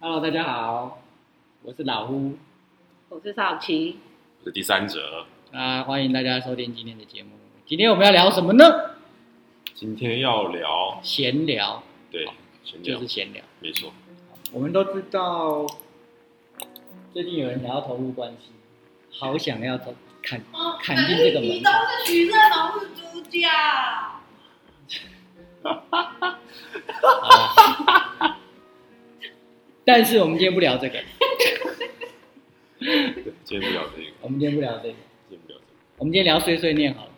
Hello，大家好，我是老胡，我是少奇，我是第三者。那，欢迎大家收听今天的节目。今天我们要聊什么呢？今天要聊，闲聊，对，闲聊就是，闲聊。没错，我们都知道，最近有人想要投入关系，好想要投砍砍进这个门你都是徐乐龙是主角，啊。但是我们今天不聊这个，对，今天不聊这个，我们今天不聊这个，今天不聊这个。我们今天聊碎碎念好了。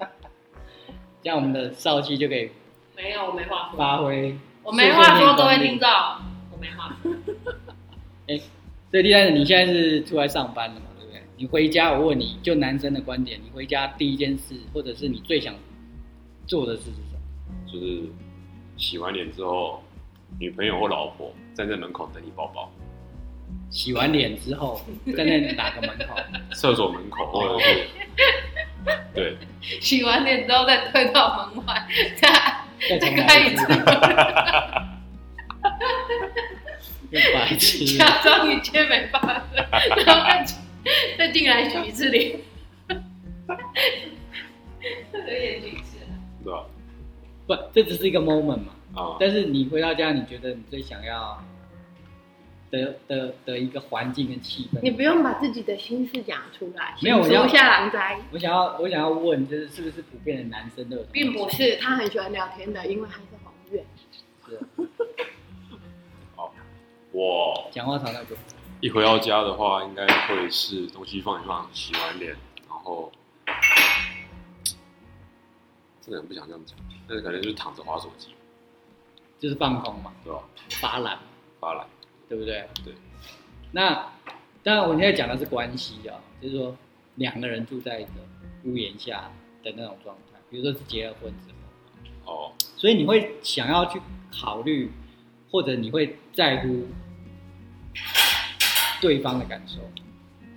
这样我们的少气就可以没有，我没话说，发挥。我没话说，各位听众，我没话说。所以第三者，你现在是出来上班了嘛，对不对？你回家，我问你，就男生的观点，你回家第一件事，或者是你最想做的事是什么？就是洗完脸之后，女朋友或老婆站在门口等你抱抱，洗完脸之后，站在哪个门口？厕所门口或者是，对，洗完脸之后再推到门外，再再开一次 白痴。假装一切没发生，然后再再进来洗一次脸，有点举止。对吧？不，这只是一个 moment 嘛。啊，但是你回到家，你觉得你最想要的的的一个环境跟气氛？你不用把自己的心事讲出来，没有我要下狼灾，我想要，我想要问，就是是不是普遍的男生都有？并不。是他很喜欢聊天的，因为他是红月。我讲话少那就一回到家的话，应该会是东西放一放，洗完脸，然后，真的很不想这样讲，但是可能就是躺着划手机，就是放空嘛，对吧？发懒，发懒，对不对？对。那当然，我现在讲的是关系啊，就是说两个人住在一个屋檐下的那种状态，比如说是结了婚之后，哦，所以你会想要去考虑，或者你会在乎对方的感受，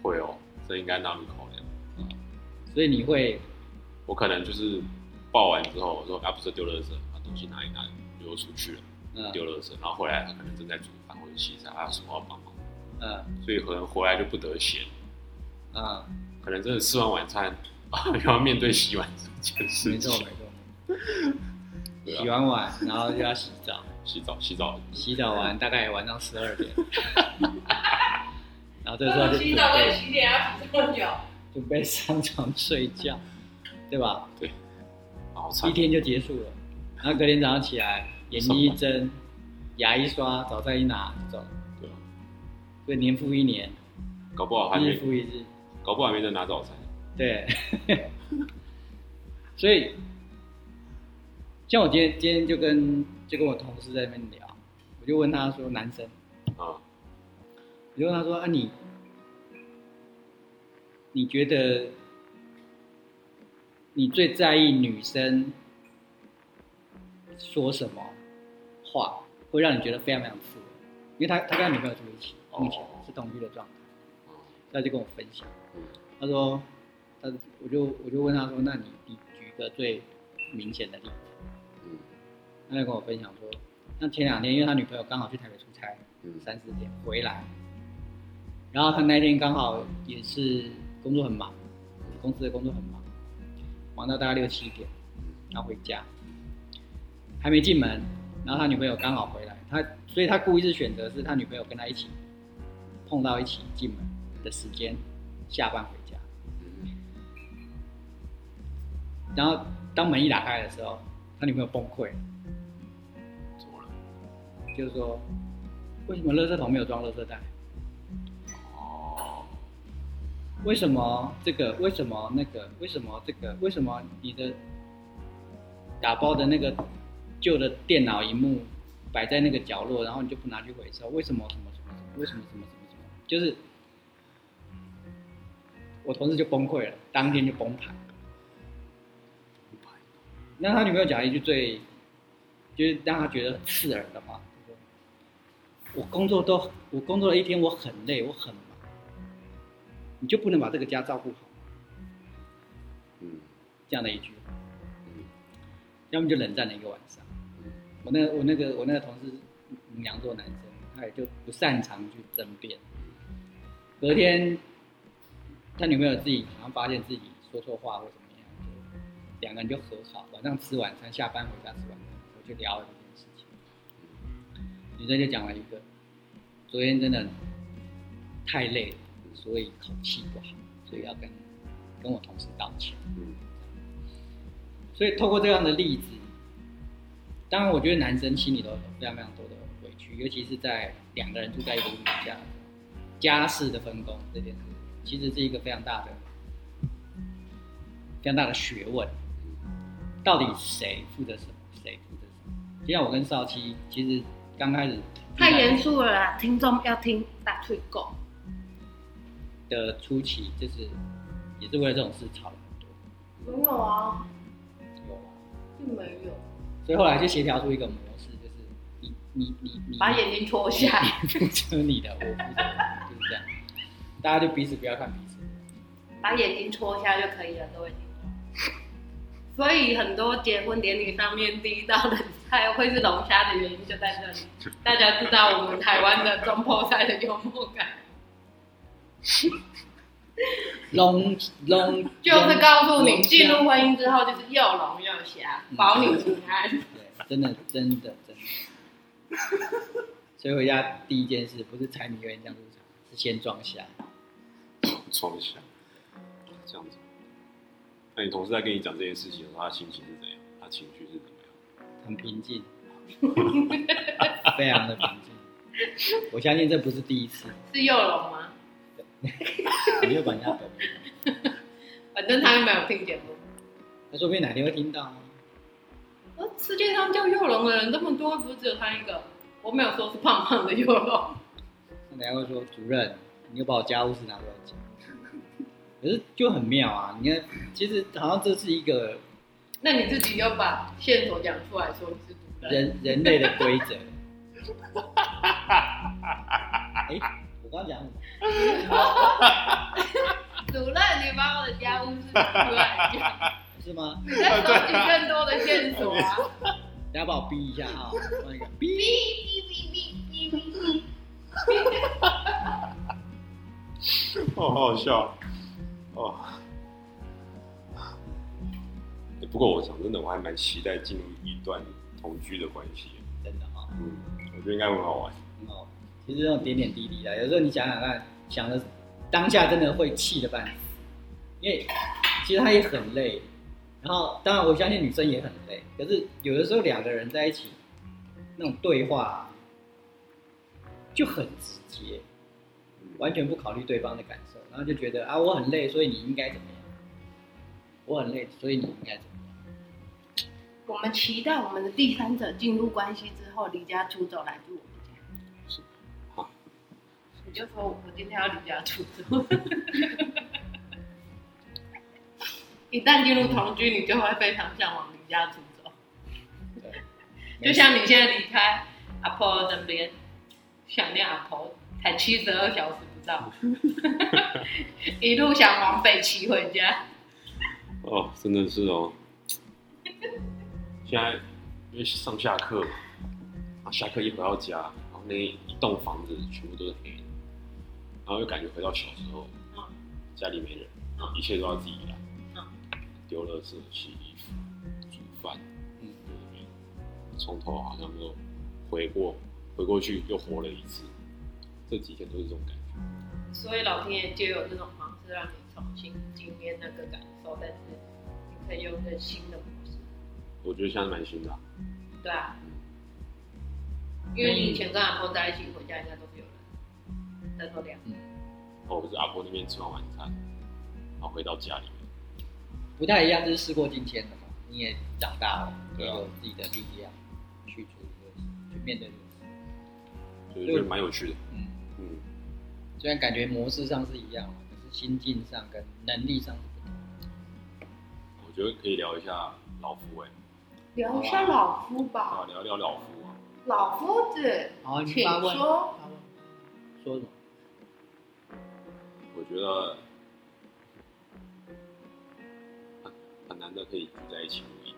会哦，这应该纳入考量。所以你会我可能就是抱完之后，我说啊，不是丢垃圾，把东西拿一拿，丢出去了，嗯。丢垃圾，然后回来他可能正在煮饭或者洗菜，还有什么要帮忙，嗯。所以可能回来就不得闲，嗯，可能真的吃完晚餐啊，又要面对洗碗这件事情。错没，错。对啊洗完碗，然后就要洗澡，洗澡洗澡，洗澡完大概晚上十二点，然后这个时候就准洗澡跟备洗脸要洗这么久，准备上床睡觉，对吧？好惨。一，天就结束了，然后隔天早上起来，眼睛一睁，牙一刷，早餐一拿就走，对啊，所以年复一年，搞不好还日，复一日，搞不好还没在拿早餐，对，所以像我今天今天就跟就跟我同事在那边聊，我就问他说，男生，啊，我就问他说啊你你觉得你最在意女生说什么话，会让你觉得非常非常刺耳？因为他他跟他女朋友住一起，目前是同居的状态，哦他就跟我分享。嗯他说，他我就我就问他说，那你你举一个最明显的例子。嗯他就跟我分享说，那前两天因为他女朋友刚好去台北出差嗯三四天回来，然后他那天刚好也是工作很忙，公司的工作很忙，忙到大概六七点，然后回家，还没进门，然后他女朋友刚好回来，他所以他故意是选择是他女朋友跟他一起碰到一起进门的时间，下班回家。然后当门一打开的时候，他女朋友崩溃了，怎么了？就是说，为什么垃圾桶没有装垃圾袋？哦，为什么这个？为什么那个？为什么这个？为什么你的打包的那个旧的电脑荧幕摆在那个角落，然后你就不拿去回收？为什么什么什么什么？为什么什么什么什么？就是我同事就崩溃了，当天就崩盘。那他女朋友讲了一句最，就是让他觉得很刺耳的话，就说：“我工作都我工作了一天，我很累，我很忙，你就不能把这个家照顾好吗？”嗯这样的一句，要么就冷战了一个晚上。嗯我那个我那个我那个同事母羊座男生，他也就不擅长去争辩。隔天，他女朋友自己好像发现自己说错话或怎么样，就两个人就和好，晚上吃晚餐，下班回家吃晚餐，我就聊了这件事情。女生就讲了一个，昨天真的太累了，所以口气不好，所以要跟跟我同事道歉。嗯所以透过这样的例子，当然我觉得男生心里都有非常非常多的委屈，尤其是在两个人住在一个屋檐下，家事的分工这件事，其实是一个非常大的、非常大的学问。到底谁负责什么，谁负责什么？就像我跟少七，其实刚开始太严肃了啦，听众要听大退狗。的初期，就是也是为了这种事吵了很多，没有啊，有啊，并没有。所以后来就协调出一个模式，就是你你你你把眼睛戳下，来你的，我负就是这样，大家就彼此不要看彼此。把眼睛戳下就可以了，各位听众。所以很多结婚典礼上面第一道的菜会是龙虾的原因就在这里，大家知道我们台湾的中破菜的幽默感，龙龙就是告诉你龙进入婚姻之后就是又聋又瞎，保你平安。对，真的真的真的。所以回家第一件事不是柴米油盐酱醋茶，是先装瞎。装一下，这样子。那你同事在跟你讲这件事情的时候，他心情是怎样？他情绪是怎么样？很平静，非常的平静。我相信这不是第一次，是又龙吗？你又把人家本名，反正他又没有听节目。他说不定哪天会听到世界上叫幼龙的人这么多，不是只有他一个？我没有说是胖胖的幼龙。那等下会说主任，你又把我家务事拿出来讲，可是就很妙啊！你看，其实好像这是一个那你自己要把线索讲出来，说你是主任。人人类的规则。哎、我刚刚讲什么？主任，你把我的家务事拿出来讲，是吗？你在收集更多的线索啊！等下把我逼一下啊！换一个逼 逼。哔哔哔哔哔。哦，好好笑哦。欸不过我讲真的，我还蛮期待进入一段同居的关系。真的啊、嗯，我觉得应该会很好玩。很好。其实这种点点滴滴的，有时候你想想看，想的当下真的会气的半死，因为其实他也很累。然后，当然我相信女生也很累，可是有的时候两个人在一起，那种对话就很直接，完全不考虑对方的感受，然后就觉得啊我很累，所以你应该怎么样？我很累，所以你应该怎么样？我们期待我们的第三者进入关系之后离家出走来。你就说我今天要离家出走。一旦进入同居，你就会非常向往离家出走，对，就像你现在离开阿婆身边，想念阿婆，才七十二小时不到，一路想往北骑回家。哦，真的是哦。现在因为上下课，啊下课一回到家，然后那一栋房子全部都是黑的，然后又感觉回到小时候，嗯家里没人，嗯一切都要自己来嗯，丢垃圾、洗衣服、煮饭，从头好像又回过回过去又活了一次，这几天都是这种感觉。所以老天爷就有这种方式让你重新经验那个感受，但是你可以用一个新的模式。我觉得现在蛮新的啊、对啊，因为你以前跟阿婆在一起回家，应该都是有人灯都亮。哦，我是阿婆那边吃完晚餐，然后回到家里面，不太一样，就是事过境迁了嘛。你也长大了，你对啊也有自己的力量去处理去面对这个事。所以觉得蛮有趣的。嗯，嗯，虽然感觉模式上是一样，可是心境上跟能力上是不同。我觉得可以聊一下老夫哎、聊一下老夫吧啊，吧，聊聊老夫啊。老夫子，好，你请，说。说什么？我觉得很很难得可以聚在一起录音。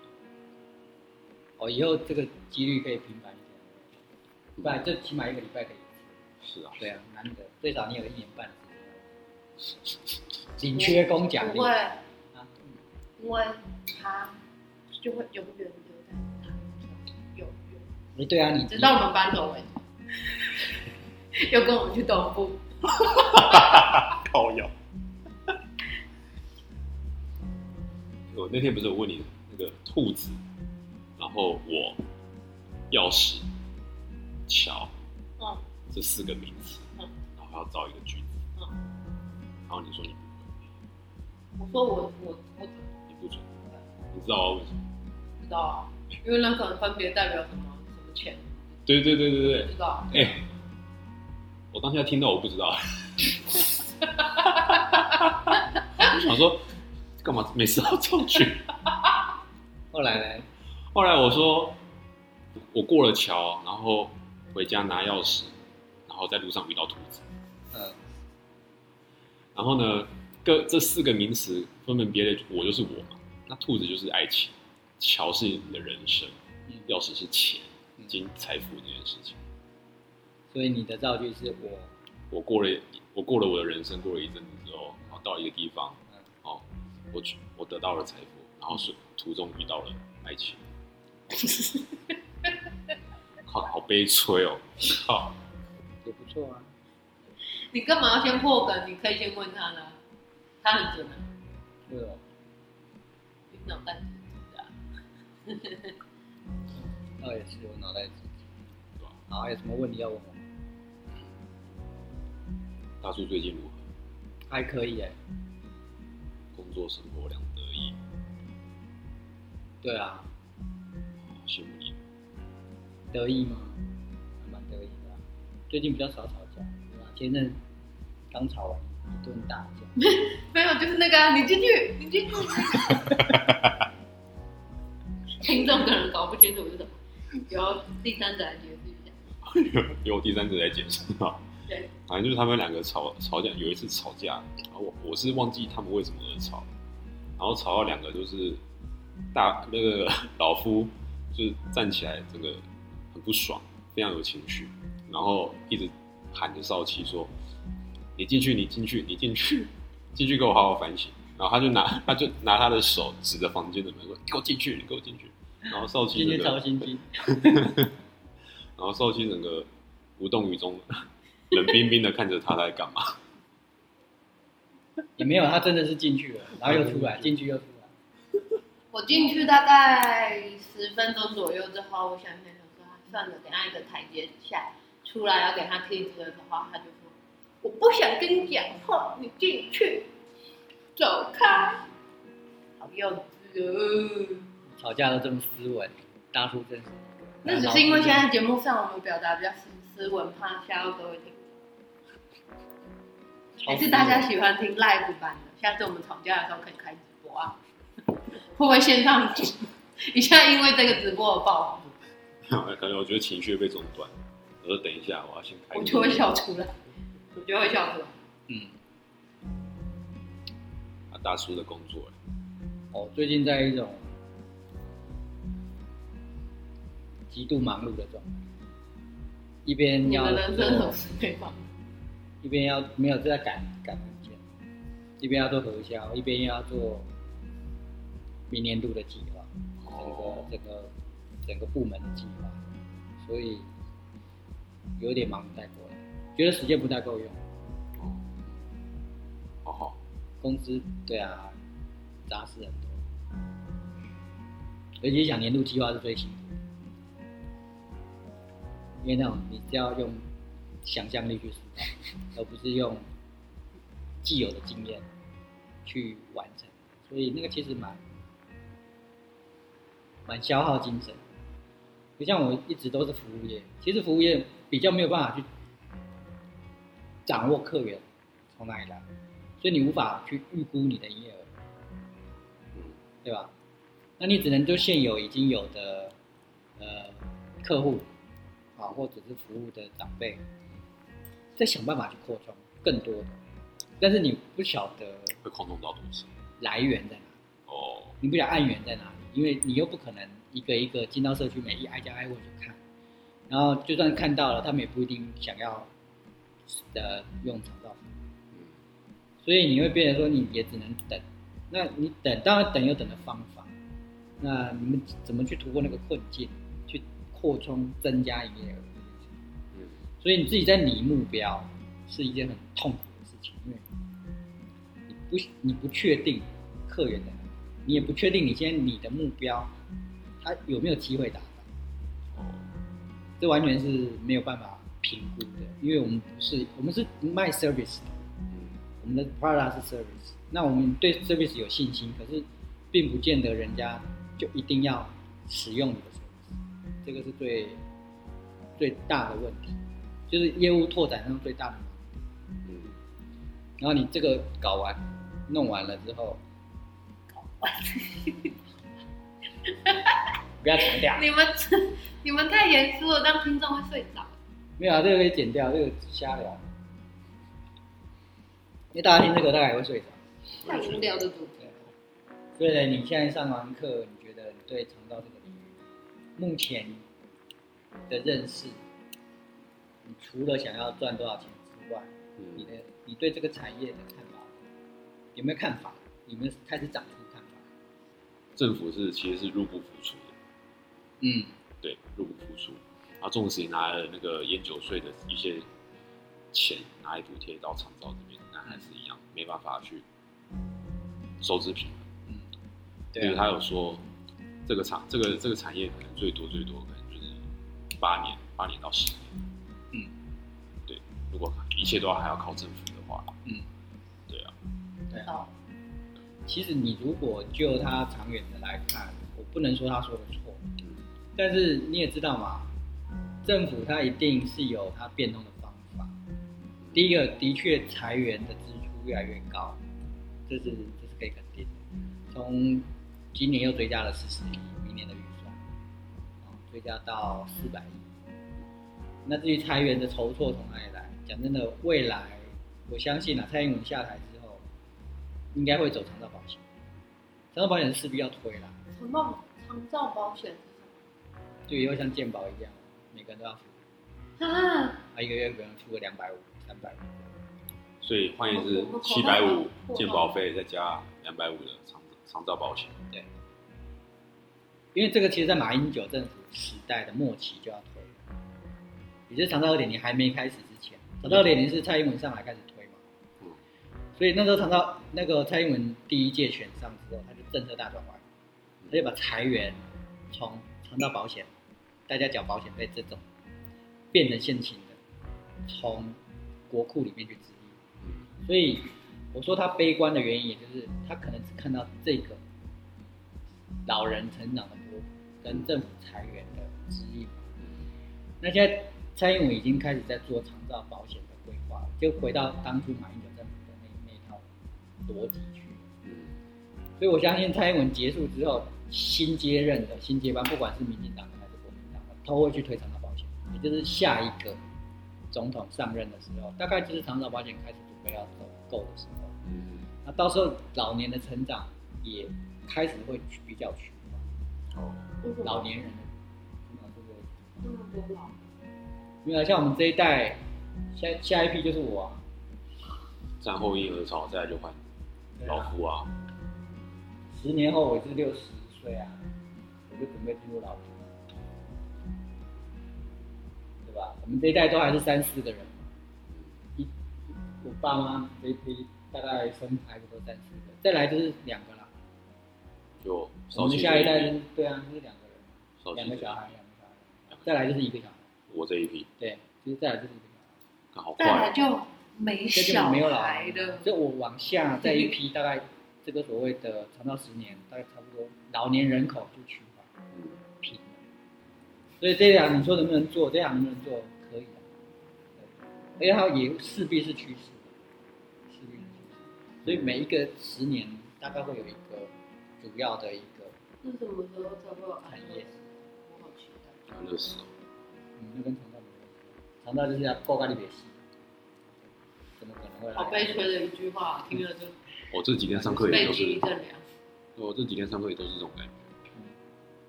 哦，以后这个几率可以频繁一点。不然就起码一个礼拜可以一次。是啊，对啊，难得，最少你有一年半的时间。领缺工奖励不会，啊，因为他就会永远留在他永远，你对啊，你直到我们搬走为止，又跟我们去东部。靠腰。我那天不是我问你那个兔子，然后我钥匙桥嗯。这四个名词，嗯。然后要造一个句子，嗯，然后你说你不会，我说我我我你不准，你知道为什么？知道啊，因为那可能分别代表什么什么钱，对对对对对。知，道。哎、我当下听到我不知道，我 想说干嘛每次都造句？后来呢？后来我说，我过了桥，然后回家拿钥匙，然后在路上遇到兔子。嗯，然后呢，各这四个名词分门别类，我就是我嘛，那兔子就是爱情，桥是你的人生，嗯钥匙是钱、嗯金、财富这件事情。所以你的造句是我，我过了，我过了我的人生，过了一阵子之后，然后到一个地方嗯，哦，我去，我得到了财富，然后是途中遇到了爱情。靠，好悲催哦！靠，也不错啊。你干嘛要先破梗？你可以先问他呢，他很准啊，对哦，你脑袋很准的啊。倒也是我脑袋自己。对吧？好，还有什么问题要问我？大叔最近如何？还可以哎。工作生活两得意，对啊，好羡慕你。得意吗？还蛮得意的啊、最近比较少吵架，对吧？前阵刚吵完一顿大架。没有，就是那个啊、你进去，你进去。听众可能搞不清楚是什么，由第三者来解释一下。由第三者来解释啊。对，反正就是他们两个吵吵架，有一次吵架，然后我我是忘记他们为什么而吵，然后吵到两个就是大那个 老夫就是站起来，这个很不爽，非常有情绪，然后一直喊着少奇说：“你进去，你进去，你进去，进去给我好好反省。”然后他就拿他就拿他的手指着房间的门说：“你给我进去，你给我进去。”然后少奇今天那个超心机，然后少奇整个无动于衷，冷冰冰的看着他在干嘛。也没有，他真的是进去了，然后又出来，进去又出来。我进去大概十分钟左右之后，我想想想说，啊算了，给他一个台阶下，出来要给他梯子的时候，他就说：“我不想跟你讲话，你进去，走开。”好幼稚哦。吵架都这么斯文，大叔真是。那只是因为现在节目上我们表达比较斯斯文，怕吓到各位听众。还是大家喜欢听 live 版的？下次我们吵架的时候可以开直播啊，会不会线上一下因为这个直播而爆红？可能我觉得情绪被中断。我说等一下，我要先开。我就会笑出来，我就会笑出来。嗯，啊，大叔的工作，哦，最近在一种极度忙碌的状态，一边你要的人生什么做事没放？一边要没有在赶赶文件，一边要做核销，一边又要做明年度的计划，整个整个整个部门的计划，所以有点忙不太过来，觉得时间不太够用。哦，好好，公司对啊，杂事很多，而且想年度计划是最辛苦的，因为那种你是要用想象力去思考，而不是用既有的经验去完成，所以那个其实蛮蛮消耗精神。不像我一直都是服务业，其实服务业比较没有办法去掌握客源从哪里来。所以你无法去预估你的营业额，对吧？那你只能就现有已经有的呃客户啊，或者是服务的长辈，再想办法去扩充更多的，但是你不晓得会扩充到多少？来源在哪里，哦，你不晓得案源在哪里，因为你又不可能一个一个进到社区每一挨家挨户去看，然后就算看到了，他们也不一定想要的用肠道粉，嗯所以你会变成说你也只能等。那你等，当然等有等的方法。那你们怎么去突破那个困境，去扩充增加营业额？嗯所以你自己在拟目标是一件很痛苦的事情，因为你不你不确定客源在哪里，你也不确定你现在你的目标他有没有机会达到，哦。这完全是没有办法评估的，因为我们不是我们是卖 service 的，嗯。我们的 product 是 service，那我们对 service 有信心，可是并不见得人家就一定要使用你的 service，这个是最最大的问题，就是业务拓展上最大的盲点。嗯然后你这个搞完、弄完了之后，不要强调，你们 你们太严肃了，让听众会睡着。没有啊，这个可以剪掉，这个瞎聊，因为大家听这个大概也会睡着。太无聊的主题。对，所以呢，你现在上完课，你觉得你对肠道这个领域目前的认识，你除了想要赚多少钱之外，你嗯的你对这个产业的看法有没有看法？有没有开始长出看法？政府是其实是入不敷出的，嗯，对，入不敷出。然后纵使拿了那个烟酒税的一些钱拿来补贴到厂造这边，那还是一样没办法去收支平衡。嗯，对，对啊，他有说这个厂这个这个产业可能最多最多可能就是八年八年到十年。如果一切都还要靠政府的话，嗯，对啊，对啊。其实你如果就它长远的来看，我不能说他说的错，嗯但是你也知道嘛，政府它一定是有它变动的方法。第一个，的确裁员的支出越来越高，这是这是可以肯定的。从今年又追加了四十亿，明年的预算，啊，追加到四百亿。那至于裁员的筹措从哪里来？讲真的，未来我相信啊，蔡英文下台之后，应该会走长照保险。长照保险是势必要推啦，长照长照保险？就以后像健保一样，每个人都要付？啊，啊，一个月可能付个两百五、三百五。所以换言之七百五我健保费再加两百五的长长照保险，因为这个其实，在马英九政府时代的末期就要推了，也就是长照二点零还没开始之前，长照二点零是蔡英文上来开始推嘛，嗯。所以那时候长到那个蔡英文第一届选上之后，他就政策大转弯，他就把裁员从长照保险，大家缴保险费这种，变成现行的，从国库里面去支所以我说他悲观的原因，也就是他可能只看到这个老人成长的波跟政府裁员的指引。嗯。那现在蔡英文已经开始在做长照保险的规划，就回到当初马英九政府的那那一套逻辑去。嗯所以我相信蔡英文结束之后，新接任的新接班，不管是民进党的还是国民党的，都会去推长照保险，也就是下一个总统上任的时候，大概就是长照保险开始准备要走够的时候。嗯那到时候老年的成长也开始会比较趋缓，哦老年人的成长速度会那么多老，没有啊像我们这一代，下下一批就是我啊，战后婴儿潮，再来就换老夫啊，十年后我是六十岁啊，我就准备进入老夫，对吧？我们这一代都还是三四个人嘛，一我爸妈这一批大概生孩子都三四个，再来就是两个啦。就我们下一代对啊，就是两个人，两个小孩，两个小孩，再来就是一个小孩，我这一批对，就是再来就是这个小孩。刚好再来快，就没小没有老孩的，就我往下再一批，大概这个所谓的长到十年，大概差不多老年人口就趋缓嗯平了。所以这样你说能不能做？这样能不能做？可以的，对而且它也势必是趋势，势必是趋势。所以每一个十年大概会有一个主要的一个，是什么时候才会有安乐死？我好期待。安乐死那跟肠道没关系，肠道就是要够咖喱别戏，怎么可能会来？好悲催的一句话，听了就我这几天上课也背都是，脊一阵凉。我这几天上课也都是这种感觉，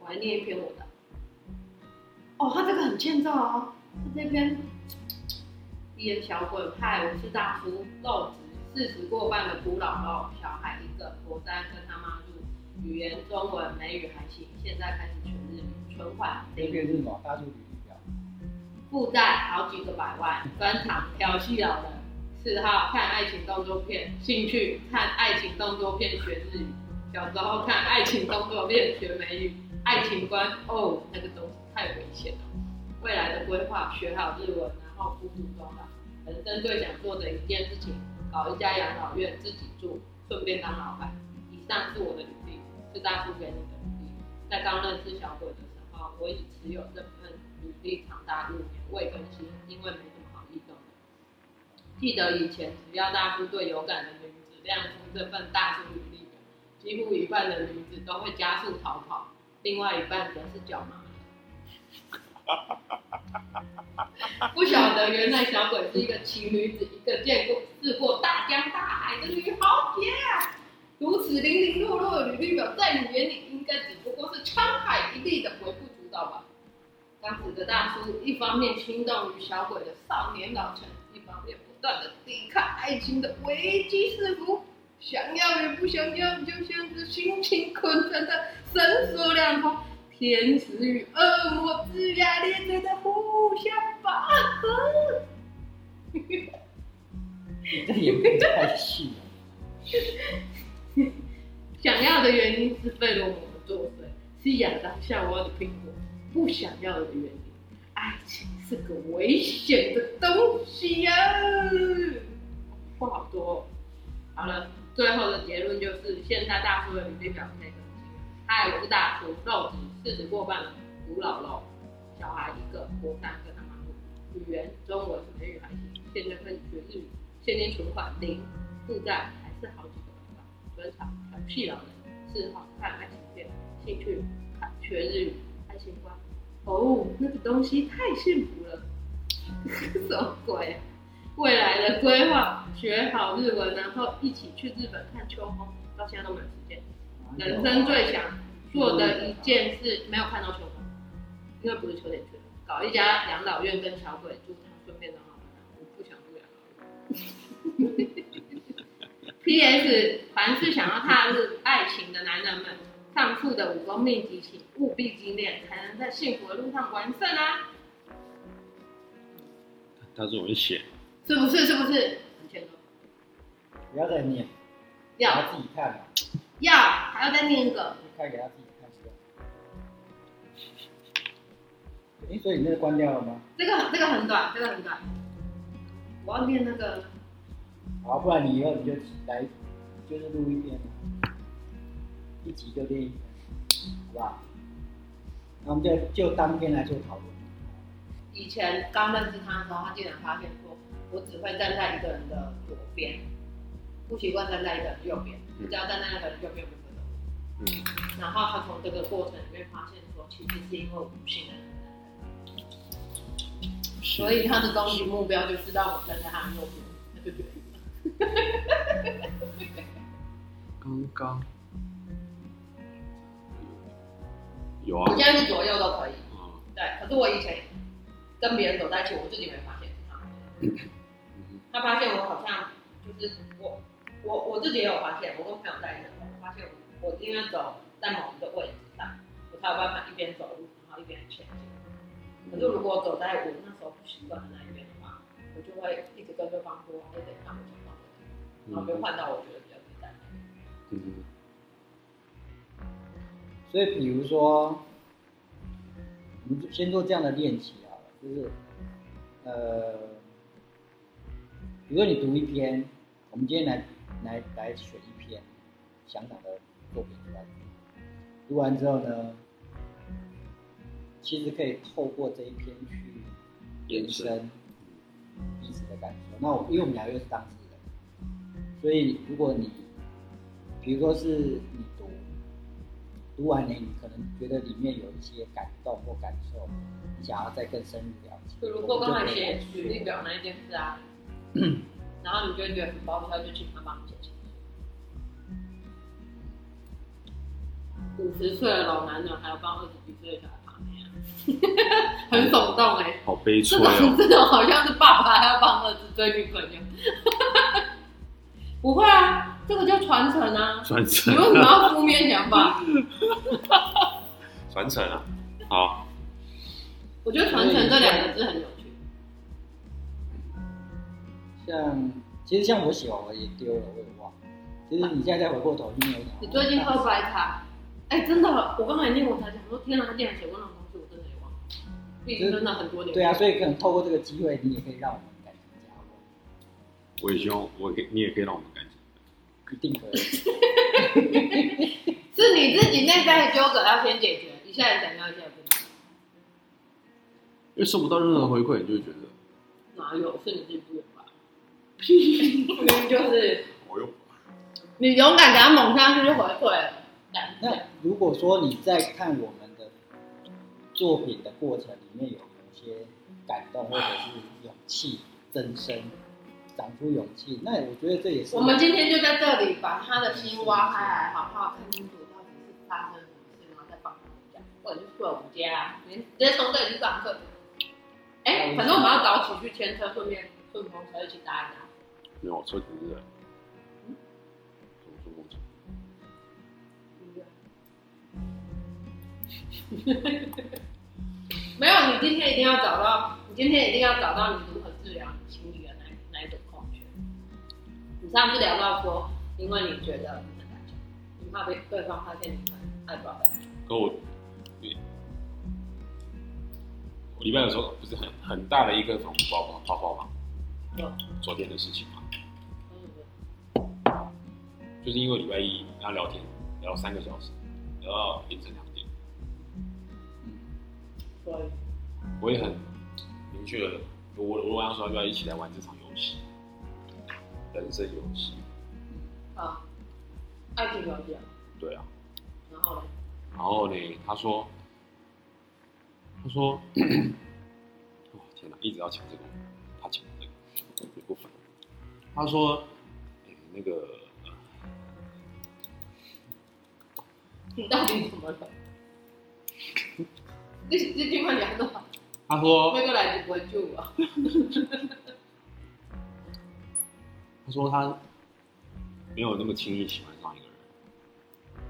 我还念一篇我的。哦，哦，他这个很欠揍哦，他这边一言小鬼派我是大叔，肉质四十过半的古姥姥，小孩一个，国三跟他妈住，语言中文美语还行，现在开始全日语，存款这零个是什么？大数据负债好几个百万，专长调戏老人，嗜好看爱情动作片，兴趣看爱情动作片学日语，小时候看爱情动作片学美语，爱情观哦那个东西太危险了，未来的规划学好日文，然后补补装老，人生最想做的一件事情，搞一家养老院自己住，顺便当老板。以上是我的履历，是大叔给你的履历。在刚认识小鬼的时候，我已持有这份履历长达五年未更新，因为没什么好异动。记得以前只要大叔对有感的女子亮出这份大叔履历表，几乎一半的女子都会加速逃跑，另外一半则是脚麻。不晓得原来小鬼是一个奇女子，一个见过试过大江大海的女豪杰啊！如此零零落落的履历表，在你眼里应该只不过是沧海一粟的微不知道吧？当时的大叔一方面心动于小鬼的少年老成，一方面不断的抵抗爱情的危机四伏，想要与不想要，就像是心情困顿的绳索两头，天使与恶魔龇牙咧嘴的互相拔河。这也不太细了。想要的原因是费洛蒙的作祟，是亚当夏娃的苹果；不想要的原因，爱情是个危险的东西呀、话好多、好了，最后的结论就是，现在大叔的履历表可以更新。嗨，我是大叔，肉质四十过半了，独老肉，小孩一个，我三跟他妈住，语言中文美语还行，现在开始学日语，现金存款零，负债还是好几个，专长调戏老人，嗜好看爱情片，兴趣看学日语，爱情观。哦，那个东西太幸福了，什么鬼啊？未来的规划，学好日文，然后一起去日本看秋风，到现在都没有时间。人生最想做的一件事，没有看到秋风，因为不是秋天去的，搞一家养老院跟小鬼住，顺便当老板。我不想住养老院。P.S. 凡是想要踏入爱情的男人们，上述的武功秘籍，请务必精炼，才能在幸福的路上完胜啊！他这种写，是不是？是不是？不要再念，要他自己看嘛，要，还要再念一个。你开给他自己看是吧？哎，所以你那个关掉了吗？这个这个很短，这个很短。我要念那个，好，不然你以后你就来，就是录一遍嘛，一集就练一遍，好不好？那我们就就当天来做讨论。以前刚认识他的时候，他竟然发现说，我只会站在一个人的左边，不习惯站在一个人的右边，我只要站在那个人右边，我就会动。嗯，然后他从这个过程里面发现说，其实是因为我不信任人，所以他的终极目标就是让我站在他的右边，他就觉得 刚刚有啊我，现在是左右都可以，啊，对。可是我以前跟别人走在一起，我自己没发现是他，嗯他发现我好像就是我我我自己也有发现，我跟朋友在一起的时候，我发现我我应该走在某一个位置上，我才有办法一边走路，然后一边前进。可是如果走在我那时候不习惯的那一边的话，我就会一直跟对方说，我前方的人，然后就换到我觉得比较自在的那边。嗯所以比如说，我们就先做这样的练习好了，就是呃，比如说你读一篇，我们今天来来来选一篇香港的作品出来读，读完之后呢，其实可以透过这一篇去延伸彼此的感受。那我因为我们两个又是当事人，所以如果你比如说是你读。读完你可能觉得里面有一些感动或感受，你想要再更深入了解。比如说刚才写履历表那一件事啊，然后你就会觉得很抱歉，就请他帮你写清楚。五十岁的老男人还要帮二十几岁的小孩爬妹啊？很耸动哎、好悲这催种哦。这种好像是爸爸要帮儿子追女朋友。不会啊，这个叫传承啊。传承你为什么要负面想法？传承啊，好，我觉得传承这两个字很有趣。像其实像我喜欢我也丢了，我也忘了。其实你现在再回过头，你有点你最近喝白茶，哎、真的，我刚才念我才想说，天哪，他竟然写过那种东西，我真的也忘了。毕竟真的很多年。对啊，所以可能透过这个机会，你也可以让我我也希望我可以你也可以让我们干净。一定可以。是你自己内在的纠葛要先解决，你现在想要，一下也不能。因为收不到任何回馈，你就会觉得哪有？是你自己不勇敢。屁，就是我又你勇敢给他猛上去就回馈了。那如果说你在看我们的作品的过程里面有某些感动或者是勇气增生，长出勇气，那我觉得这也是我们今天就在这里把他的心挖开来，好好看清楚到底是发生什么事，然后再放他们讲，或者是去我们家，你直接从这里去上课。哎、反正我们要早起去牵车，顺便顺风车一起搭一搭。没有车停在？没有，你今天一定要找到，你今天一定要找到你如何治疗你上次聊到说，因为你觉得你很胆小，你怕被对方发现你很爱表达。可我，我礼拜有时候不是很很大的一个粉红包包泡泡吗？有，昨天的事情嘛，嗯。就是因为礼拜一跟他聊天聊了三个小时，聊到凌晨两点，所以我也很明确的，我我晚上说要不要一起来玩这场游戏，人生游戏，啊，爱情游戏啊，对啊，然后呢？然后呢，他说，他说，哇天哪，一直要抢这个，他抢这个，也不烦。他说，诶那个，呃你到底怎么了？这这句话讲的好，他说，那个来自关注我。他说他没有那么轻易喜欢上一个人，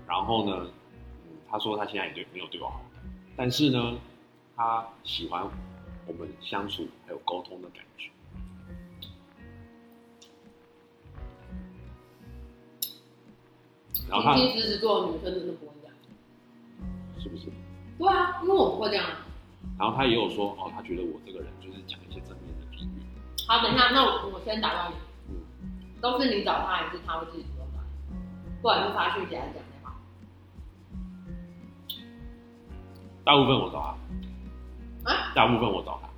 然后呢，嗯，他说他现在也对没有对我好感，但是呢，他喜欢我们相处还有沟通的感觉。然后他平平时时做女生真的不会这样。是不是？对啊，因为我不会这样啊。然后他也有说，哦，他觉得我这个人就是讲一些正面的评语，好，等一下，那我我先打断你。嗯，都是你找他，还是他会自己主动找你？不管是发讯息还是讲电话。大部分我找他，啊？大部分我找他，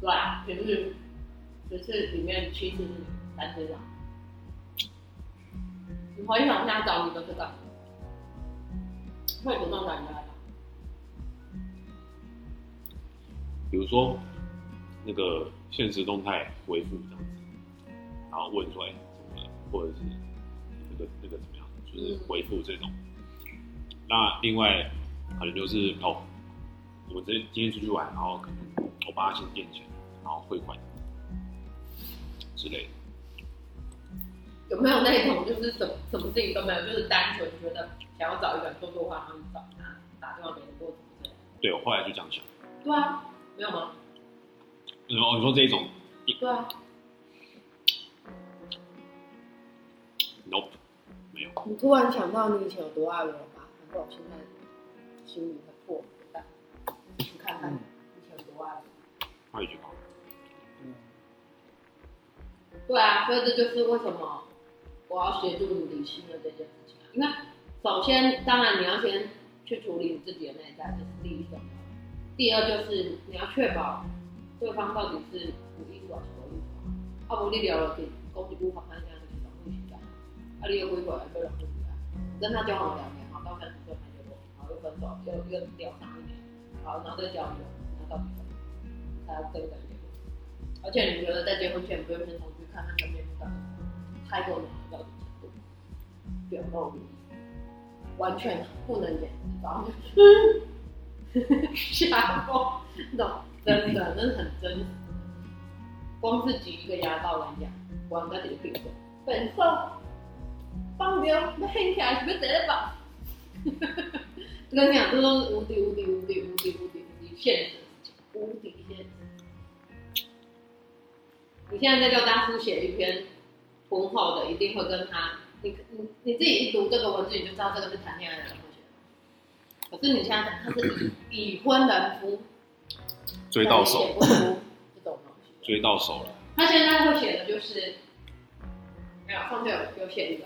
对啊，也就是十次里面七次是你，三次是他。你回想一下找你的这个，会主动找你的来比如说那个现实动态回复这样子，然后问说，哎、或者是那个那个怎么样，就是回复这种。那另外可能就是哦，我们这今天出去玩，然后可能我帮他先垫钱，然后汇款之类的。有没有那种就是什么什么事情都没有，就是单纯觉得想要找一个人说说话，然后你找他打电话给你过什么之类的？对，我后来就这样想。对啊，没有吗？然后你说这一种对啊，，nope，没有。你突然想到你以前有多爱我了吧？难怪我现在心里很破烂。你看看嗯以前有多爱我。换一句话，嗯，对啊，所以这就是为什么我要协助你理性的这件事情啊。因为首先，当然你要先去处理你自己的内在，这是第一种。第二就是你要确保对方到底是有意思还是无意思。啊，无你聊了给攻击不妨害这样就是浪费时间。啊，你又回过来又浪费时间。跟他交往两年，好到三十岁才结婚，然后又分手，又又聊上一年，好，然后再交流，那到底怎么才要跟人结婚？而且你觉得在结婚前不用先同去看看身边到底开过哪到底程度，表露无，完全不能演，然后就下风，那种真的，那是很真实。光是挤一个牙膏来讲，光在这个地方，本色放掉，要掀起来是要得吧？我跟你讲，这都是无敌无敌无敌无敌无敌无敌现实，无敌现实。你现在在叫大叔写一篇浑厚的，一定会跟他，你你你自己一读这个文字，你就知道这个是谈恋爱的人会写的。可是你现在他是已婚人夫，追到手，写不出这种东西。追到手了。他现在会写的就是，没有上次有有写一个，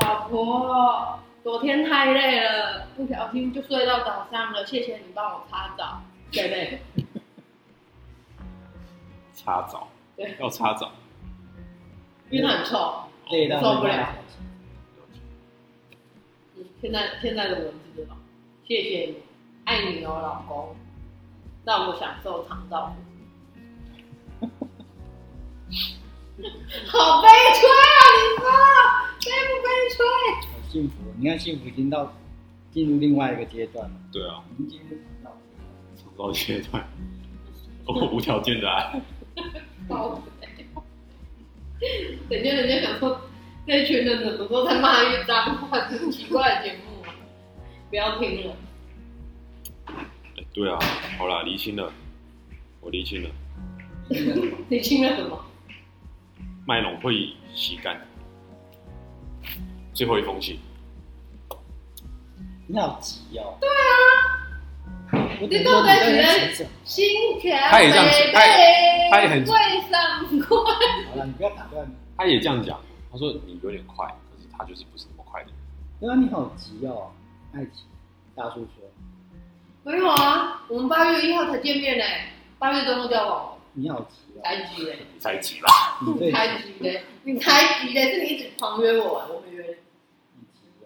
老婆，昨天太累了，不小心就睡到早上了，谢谢你帮我擦澡，对不对？擦澡对，要擦澡。因为它很臭。累到受不了嗯，现在现在的文字这种，谢谢你，爱你哦，老公，让我享受肠道。好悲催啊！你说悲不悲催？好幸福。你看，幸福已经到进入另外一个阶段了，对啊，已经进入到肠道阶段，哦，无条件的爱。好人家人家想说，那群人怎么都在骂一脏话，这奇怪的节目啊！不要听了。哎对啊，好啦，厘清了，我厘清了，你听了什么？麦农会洗干。最后一封信，你好急哦。对啊，我你到底在是急什么？心条他也这样子他也他也很会上快。好了，你不要打断。他也这样讲，他说你有点快，可是他就是不是那么快的人。对啊，你好急哦，爱情。大叔说，没有啊，我们八月一号才见面呢，八月中就交往，你好急啊，才急嘞，你才急吧？你最才急嘞，你才急嘞，是你一直狂约我，我没约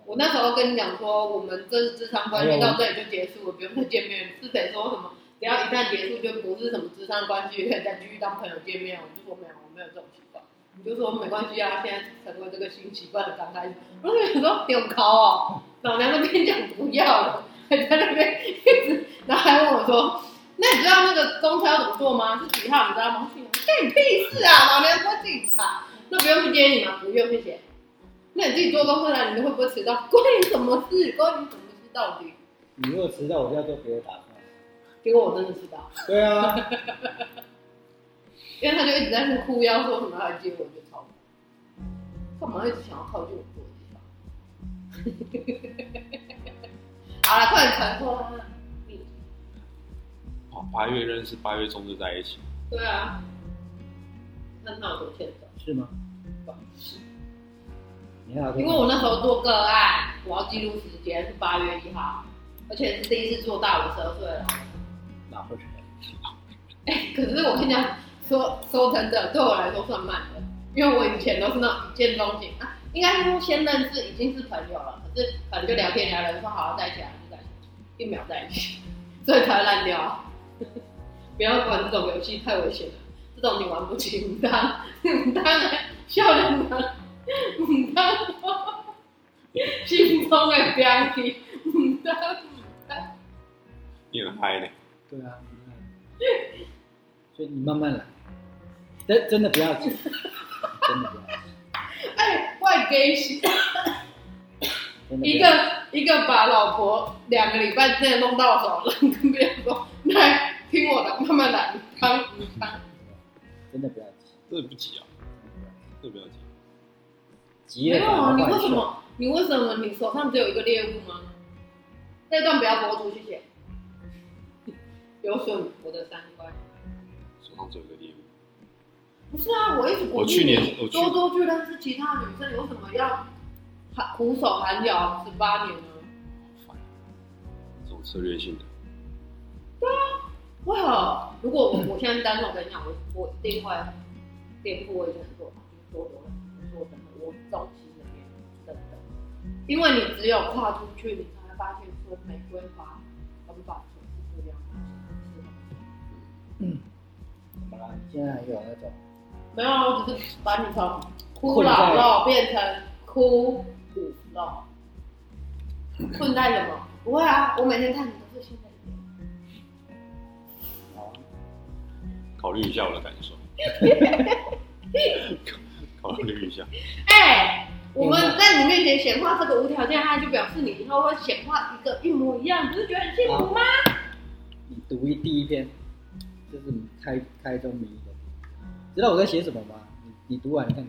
我那时候跟你讲说，我们这是智商关系到这里就结束了，不用再见面。是谁说什么？只要一旦结束，就不是什么智商关系，可以再继续当朋友见面。我就说没有，我没有这种习惯。你就说没关系啊，现在成为这个新习惯的刚开始。我就想说有高哦，老娘都跟你讲不要了，还在那边一直，然后还问我说，那你知道那个公车要怎么坐吗？是几号？你知道吗？干你屁事啊！老娘不会自己查，那不用去接你吗？不用，谢谢。那你自己坐公车来，你会不会迟到？关你什么事？关你什么事？到底？你如果迟到，我就要做别的打算。结果我真的迟到，对啊，因为他就一直在那哭要，说什么要来接我，就超。干嘛一直想要靠近我坐的地方？好了，快点传说他。哦，八月认识，八月中就在一起。对啊，那他有多欠揍。是吗？因为我那时候做个案，我要记录时间是八月一号，而且是第一次做大我十二岁了。哪会是？哎、可是我跟你讲，说说真的，对我来说算慢的，因为我以前都是那种一见钟情啊，应该是说先认识已经是朋友了，可是反正就聊天聊聊，说好要在一起啊，就在一起，一秒在一起，所以才会烂掉。不要玩这种游戏，太危险了，这种你玩不起，唔当唔当然笑脸吗？唔当，心中的标题，唔当唔当。你很嗨呢，对啊，你看所以你慢慢来，真真的不要急，真的不要急，哎，外给洗。一个一个把老婆两个礼拜之内弄到手，然后跟别人说来听我的，慢慢来，你当你当。真的不要急，这不急啊，这不要急。急没有啊，你。为什么？你为什么你手上只有一个猎物吗？这段不要播出，谢谢。有损我的三观。手上只有一个猎物，不是啊，我一直鼓我去年我去多多去认识其他女生，有什么要含苦守寒窑十八年呢？好烦，这种策略性的，为何？如果我我现在单身，我跟你讲，我我一定会颠覆我以前的做法，就是多多认识。说真的，我衷心的愿意，真的，因为你只有跨出去，你才会发现说玫瑰花跟珐琅是不一样的东西。怎么了？你现在还有那种没有，我只是把你从枯老肉变成枯骨肉，困在什么？不会啊，我每天看你考虑一下我的感受，考虑一下。哎、我们在你面前显化这个无条件爱，就表示你以后会显化一个一模一样，不是觉得很幸福吗？你读一第一篇，就是你开开宗明义的。知道我在写什么吗？你你读完看看。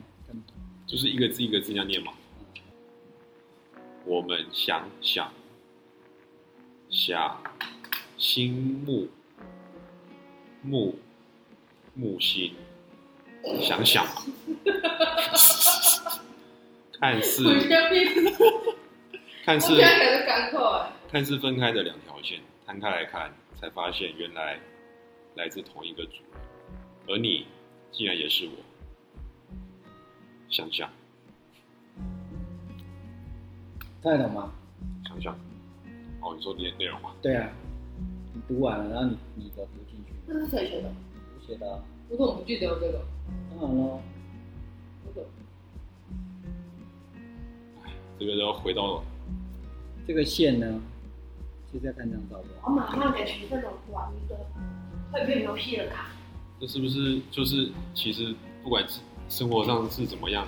就是一个字一个字这样念嘛。我们想想，想心木木木星，想想 嘛，看似看似。看似分开的两条线，摊开来看，才发现原来来自同一个主人，而你竟然也是我。想想，看得懂吗？想想，哦，你说你的内容吗？对啊，你读完了，然后你你的读进去，这是谁写的？我写的啊。我怎么不记得有这个？当然喽，我怎么这个要回到这个线呢，就是要看这张照片。我马上给徐振龙玩一个会变游戏的卡。这是不是就是其实不管生活上是怎么样，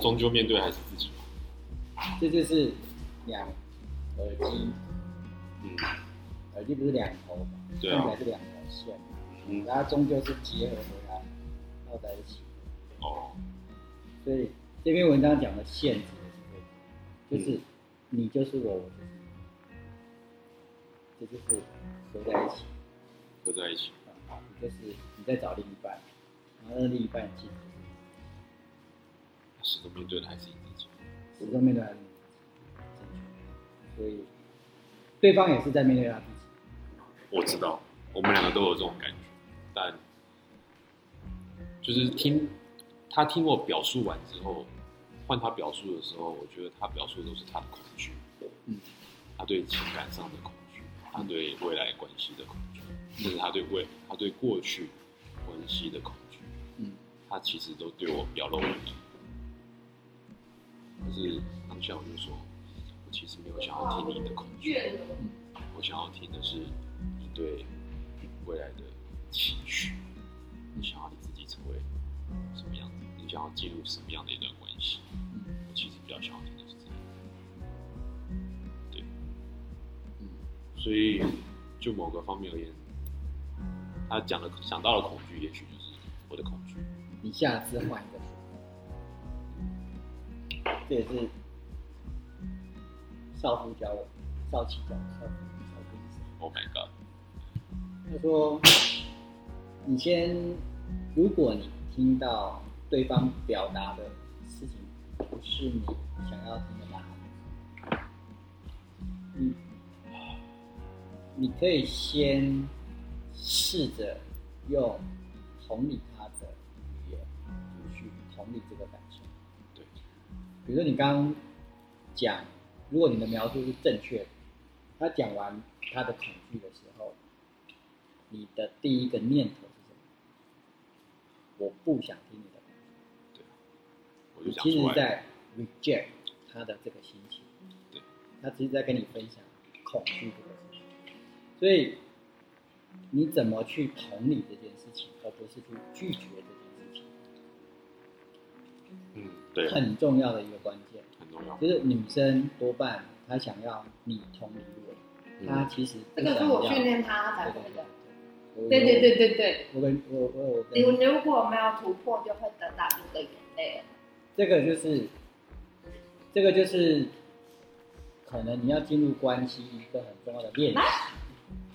终究面对还是自己嘛。这就是两耳机，嗯耳机不是两头嘛，对啊看起来是两条线，嗯然后终究是结合回来，绕在一起。哦，所以这篇文章讲的限制的是这个，就是你就是我，我就是你，这就是合在一起合在一起。就是你在找另一半，然后另一半其实始终面对的还是你自己。始终面对还是你正确，所以对方也是在面对他自己。我知道，我们两个都有这种感觉，但就是听他听我表述完之后，换他表述的时候，我觉得他表述的都是他的恐惧，嗯，他对情感上的恐惧，他对未来关系的恐惧，甚至他对未他对过去关系的恐惧，嗯，他其实都对我表露无遗。可是当下我就说，我其实没有想要听你的恐惧，我想要听的是你对未来的期许，你想要你自己成为什么样子，你想要进入什么样的一段关系？嗯我其实比较想要听的是这样。对，嗯所以就某个方面而言，他讲的想到了恐惧，也许就是我的恐惧。你下次换一个这也是少夫教我，少奇教我，少妇少妇医生。Oh my god！他说：“你先，如果你听到对方表达的事情不是你想要听的答案，你你可以先试着用同理他的语言去同理这个感受。对，比如说你刚刚讲，如果你的描述是正确的，他讲完他的恐惧的时候，你的第一个念头？我不想听你的对。我就想其实。在 reject 他的这个心情，对，他其实在跟你分享恐惧这个事情，所以你怎么去同理这件事情，而不是去拒绝这件事情，嗯，对，很重要的一个关键。很重要。就是女生多半她想要你同理我，嗯她其实不这个是我训练她才会的。对对对对对对，我跟我我我你跟如果没有突破，就会得到一个眼泪。这个就是这个就是可能你要进入关系一个很重要的练习。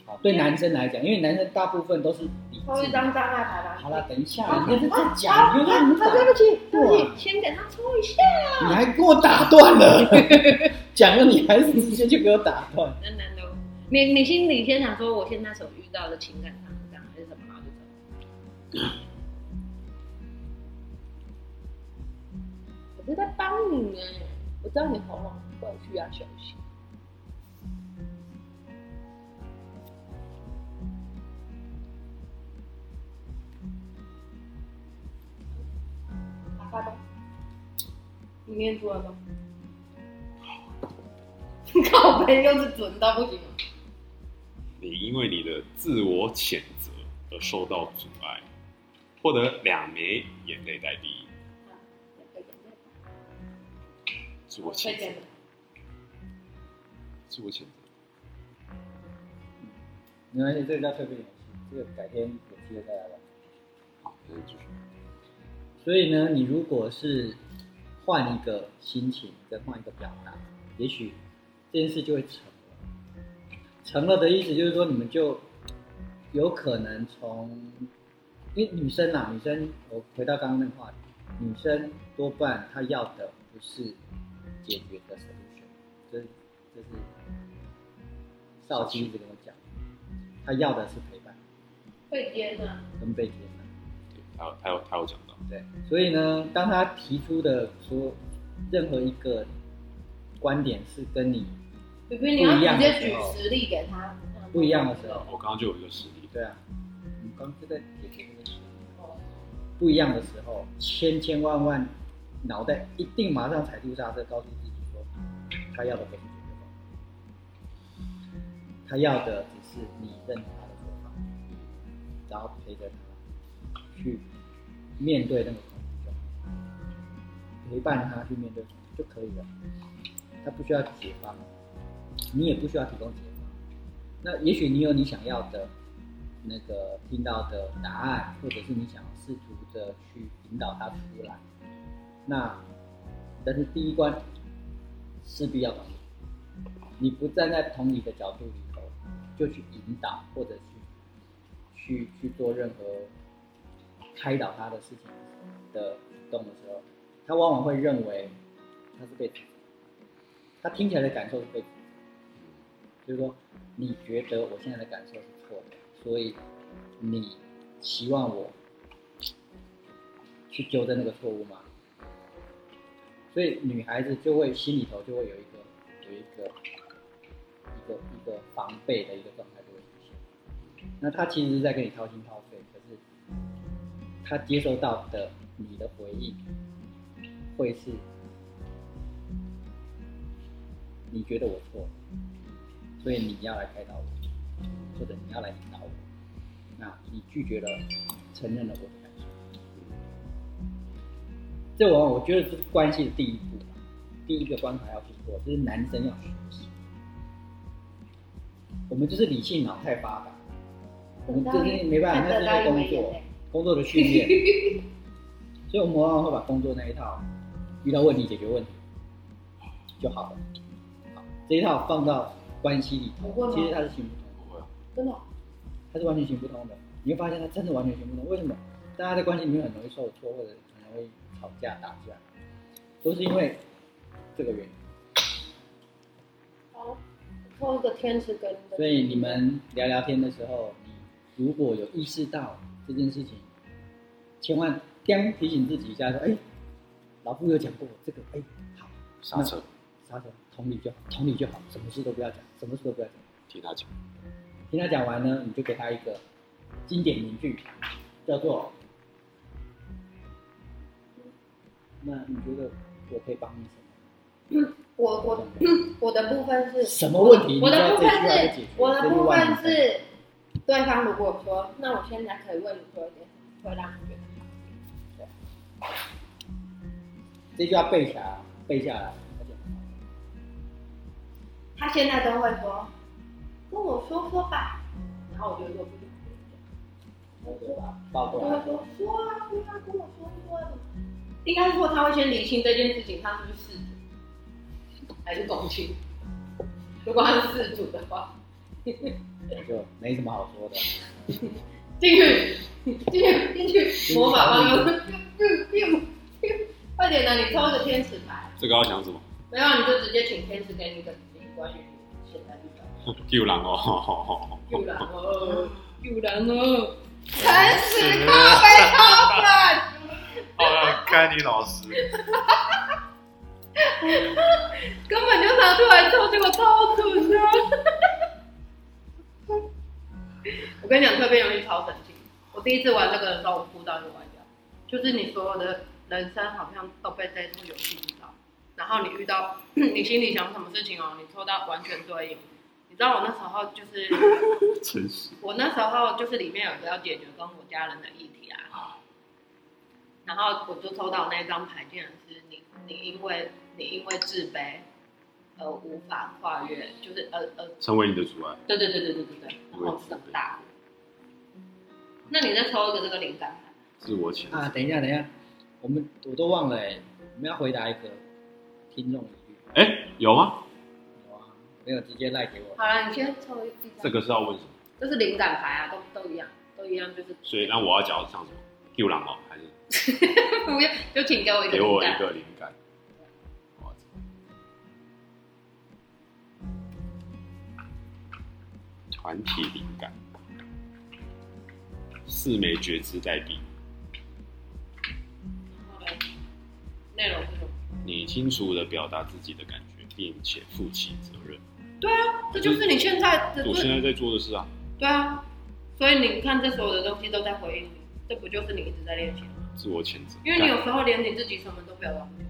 好，对男生来讲，因为男生大部分都是理智。抽一张障碍牌吧。好了，等一下，好你在好讲，你又让你打，对不起，对不起，先给他抽一下。你还给我打断了，讲了你还是直接就给我打断。你你心里先想说，我现在所遇到的情感上是这样还是什么，然后就走。我是在帮你呢，我知道你喉咙会需要休息。打开吧，你念出来吧？靠背又是准到不行了。你因为你的自我谴责，而受到阻碍，获得两枚眼泪代币，自我谴责。自我谴责。没关系，这个叫特别游戏，这个改天有机会再来玩。好，那继续。所以呢，你如果是换一个心情再换一个表达，也许这件事就会成了。成了的意思就是说，你们就有可能从，因为女生啊，女生，我回到刚刚那个话题，女生多半她要的不是解决的 solution，这是这是少基一直跟我讲，她要的是陪伴被接纳，跟被接纳。对，他有他有他有讲到，对，所以呢，当他提出的说任何一个观点是跟你比如你要直接举实例给他，不一样的时候，我刚刚就有一个实例，对啊，你刚就在解决这个事，哦。不一样的时候，千千万万脑袋一定马上踩住刹车，告诉自己说，他要的不是这个，他要的只是你认同他的做法，然后陪着他去面对那个恐惧就好，陪伴他去面对就可以了，他不需要解放，你也不需要提供解答。那也许你有你想要的那个听到的答案，或者是你想试图的去引导他出来。那但是第一关势必要同理，你不站在同理的角度里头，就去引导或者去去去做任何开导他的事情的举动的时候，他往往会认为他是被，他听起来的感受是被，就是说你觉得我现在的感受是错的，所以你希望我去纠正那个错误吗？所以女孩子就会心里头就会有一个有一个一个一个防备的一个状态就会出现。那她其实是在跟你掏心掏肺，可是她接收到的你的回应会是你觉得我错了，所以你要来开导我，或者你要来引导我。那你拒绝了，承认了我的感受。这往往我觉得是关系的第一步，第一个关卡要去做，就是男生要学习。我们就是理性脑太发达，我们这是没办法，那是因为工作工作的训练，所以我们往往会把工作那一套遇到问题解决问题就好了。好，这一套放到关系里其实他是行不通的。真的哦，它是完全行不通的。你会发现他真的完全行不通。为什么？大家在关系里面很容易受挫，或者很容易吵架打架，都是因为这个原因。好，抽一个天池给你的。所以你们聊聊天的时候，你如果有意识到这件事情，千万叮提醒自己一下，说：“哎，老夫有讲过这个，哎，好，刹车，刹车，同理就好，同理就好，什么事都不要讲，什么事都不要讲。”听他讲，听他讲完呢，你就给他一个经典名句，叫做：“那你觉得我可以帮你什么？我我我的部分是什么问题？我的部分是我的部分是，对方如果说，那我现在可以为你做一点，会让你觉得好。这句话背下来，背下来，他现在都会说，跟我说说吧，然后我就说不行，我说吧，包括我会说说啊，不要跟我说说啊。应该说他会先理清这件事情，他是不是事主还是公亲？如果他是事主的话，我就没什么好说的。进去，进去，进去，魔法棒又快点的，你抽一个天使牌，这个要讲什么？没有你就直接请天使给你一个指引，关于现在遇到的。丢狼哦，又然哦，又然哦，诚实靠背靠本。哦，该你老师，根本就拿出来抽，结果超准的。我跟你讲，特别容易超神奇。我第一次玩这个的时候，我哭到就玩掉。就是你所有的人生好像都被这种游戏然后你遇到 你心里想什么事情哦，你抽到完全对应，你知道我那时候就是，诚实我那时候就是里面有一个要解决跟我家人的议题啊，啊，然后我就抽到那张牌，竟然是你，你因为你因为自卑而无法跨越，就是呃呃，成为你的阻碍。对对对对对对对，然后长大。那你再抽一个这个灵感牌，自我谴责。啊，等一下，等一下，我们我都忘了哎，我们要回答一个听众疑虑。哎，有吗？有啊，没有直接赖给我。好了，你先抽一张，这个是要问什么？这是灵感牌啊，都都一样，都一样，就是所以那我要讲像什么？丢狼哦，还是 不要，就请给我一个给我一。个灵感？哇团体灵感，四枚觉知代币，内容是什么？你清楚的表达自己的感觉，并且负起责任。对啊，这就是你现在的我现在在做的事啊，对啊，所以你看这所有的东西都在回应你，这不就是你一直在练习吗？自我谴责。因为你有时候连你自己什么都表达不了。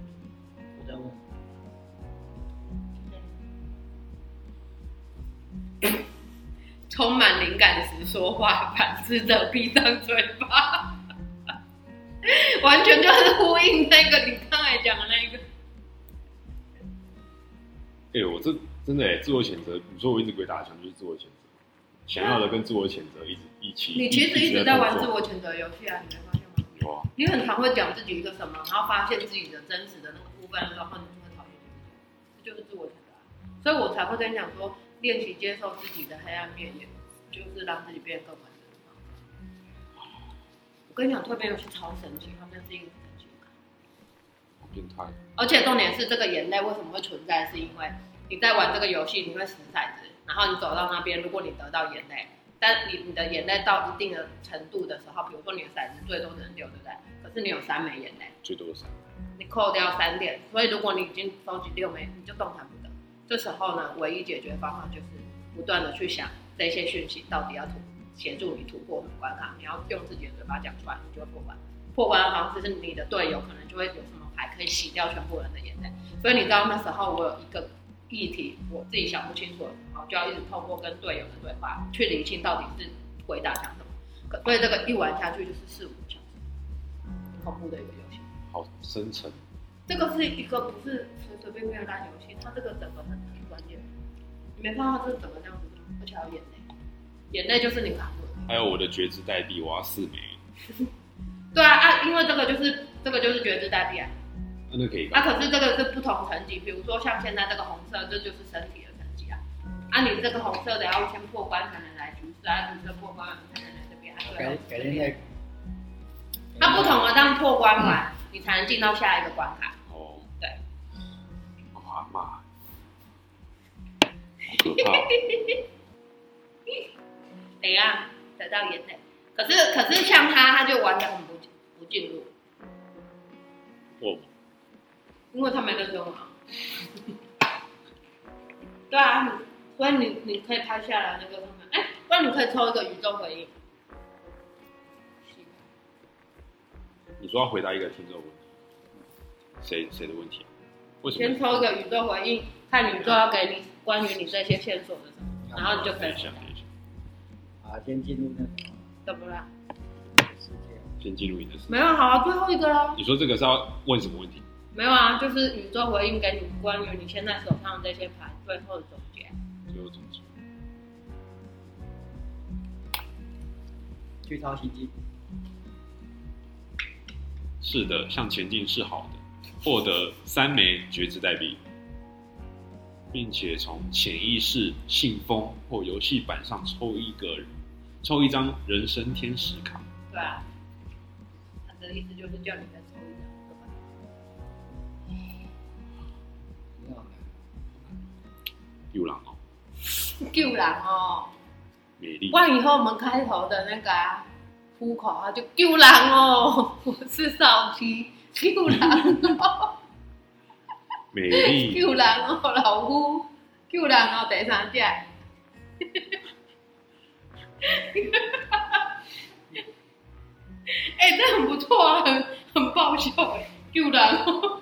我在问，充满灵感时说话，反思着闭上嘴巴，完全就是呼应那个你刚才讲的那个。哎、我这真的哎、自我谴责。你说我一直鬼打墙，就是自我谴责，想要的跟自我谴责一直一起。你其实一直在玩自我。我谴责游戏啊，你没发现吗？有啊，你很常会讲自己一个什么，然后发现自己的真实的那个部分的时候，你就会讨厌自己，这就是自我谴责啊。所以我才会跟你讲说，练习接受自己的黑暗面，也就是让自己变得更完整。我跟你讲，蜕变游戏超神奇，他们是一个变态。而且重点是，这个眼泪为什么会存在？是因为你在玩这个游戏，你会死骰子，然后你走到那边，如果你得到眼泪，但你你的眼泪到一定的程度的时候，比如说你的骰子最多只能六，对不对？可是你有三枚眼泪，最多三。你扣掉三点，所以如果你已经收集六枚，你就动弹不得。这时候呢，唯一解决方法就是不断的去想这些讯息到底要突协助你突破什么关卡，你要用自己的嘴巴讲出来，你就会破关。破关的方式是你的队友可能就会有什么牌可以洗掉全部人的眼泪。所以你知道那时候我有一个议题，我自己想不清楚的时候，就要一直透过跟队友的对话去理清到底是回答讲什么。可所以这个一玩下去就是四五个小时，恐怖的一个游戏。好深沉。这个是一个不是随随便便的烂游戏，它这个整个很很关键。你没看到这整个这样子吗，而且还有眼泪，眼泪就是你卡住的。还有我的觉知代币，我要四枚，对啊啊，因为这个就是这个就是觉知代币啊。那那可以啊，可是这个是不同层级，比如说像现在这个红色，这就是身体的层级啊。啊，你这个红色的要先破关才能来橘色，啊，橘色破关才能来这边，啊，对改天再。它不同的让破关完，你才能进到下一个关卡。哦，对。哇妈，好可怕哦！怎样得到眼泪？可是可是像他，他就玩的很不不进入，哦，因为他没认真玩。对啊，你所以你你可以拍下来那个他们，哎、不然你可以抽一个宇宙回应。你说要回答一个听众问题，谁谁的问题？为什么？先抽一个宇宙回应，看宇宙要给你关于你这些线索的什么，然后你就可以想一下，等一下，啊，先进入那个怎么了？先进入你的事。没有，好啊，最后一个了。你说这个是要问什么问题？没有啊，就是宇宙回应给你关于你现在手上的这些牌最后的总结。最后总结。去抄袭机，是的，向前进是好的，获得三枚觉知代币，并且从潜意识信封或游戏板上抽一个，抽一张人生天使卡。对啊，他的意思就是叫你有狼哦，救人哦！美丽不。然以后我们开头的那个啊，呼口啊，就救人哦！我是少奇，救人哦，美丽，救人哦，老夫，救人哦，第三只。哎、这很不错啊，很很爆笑哎，救人哦！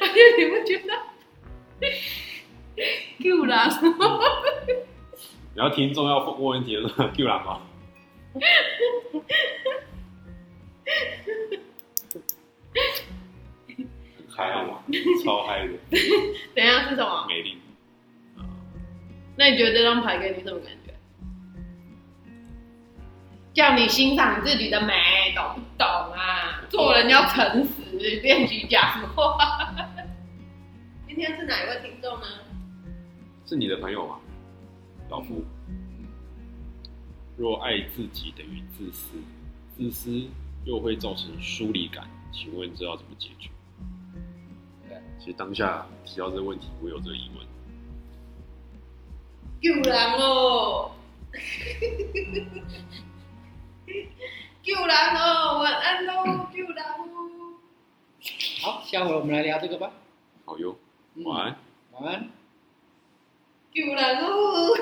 而且你不觉得人 然后听众要问问题的时候，救人吗？很嗨好吗？超嗨的，等一下是什么？美丽。那你觉得这张牌给你什么感觉？叫你欣赏自己的美，懂不懂啊？做人要诚实，练习讲话。今天是哪一位听众呢？是你的朋友吗？老夫。若爱自己等于自私，自私又会造成疏离感，请问这要怎么解决？对，其实当下提到这个问题，我有这个疑问。救人哦！救人哦！晚安喽，救人哦！好，下回我们来聊这个吧。好哟，One. One. Give a.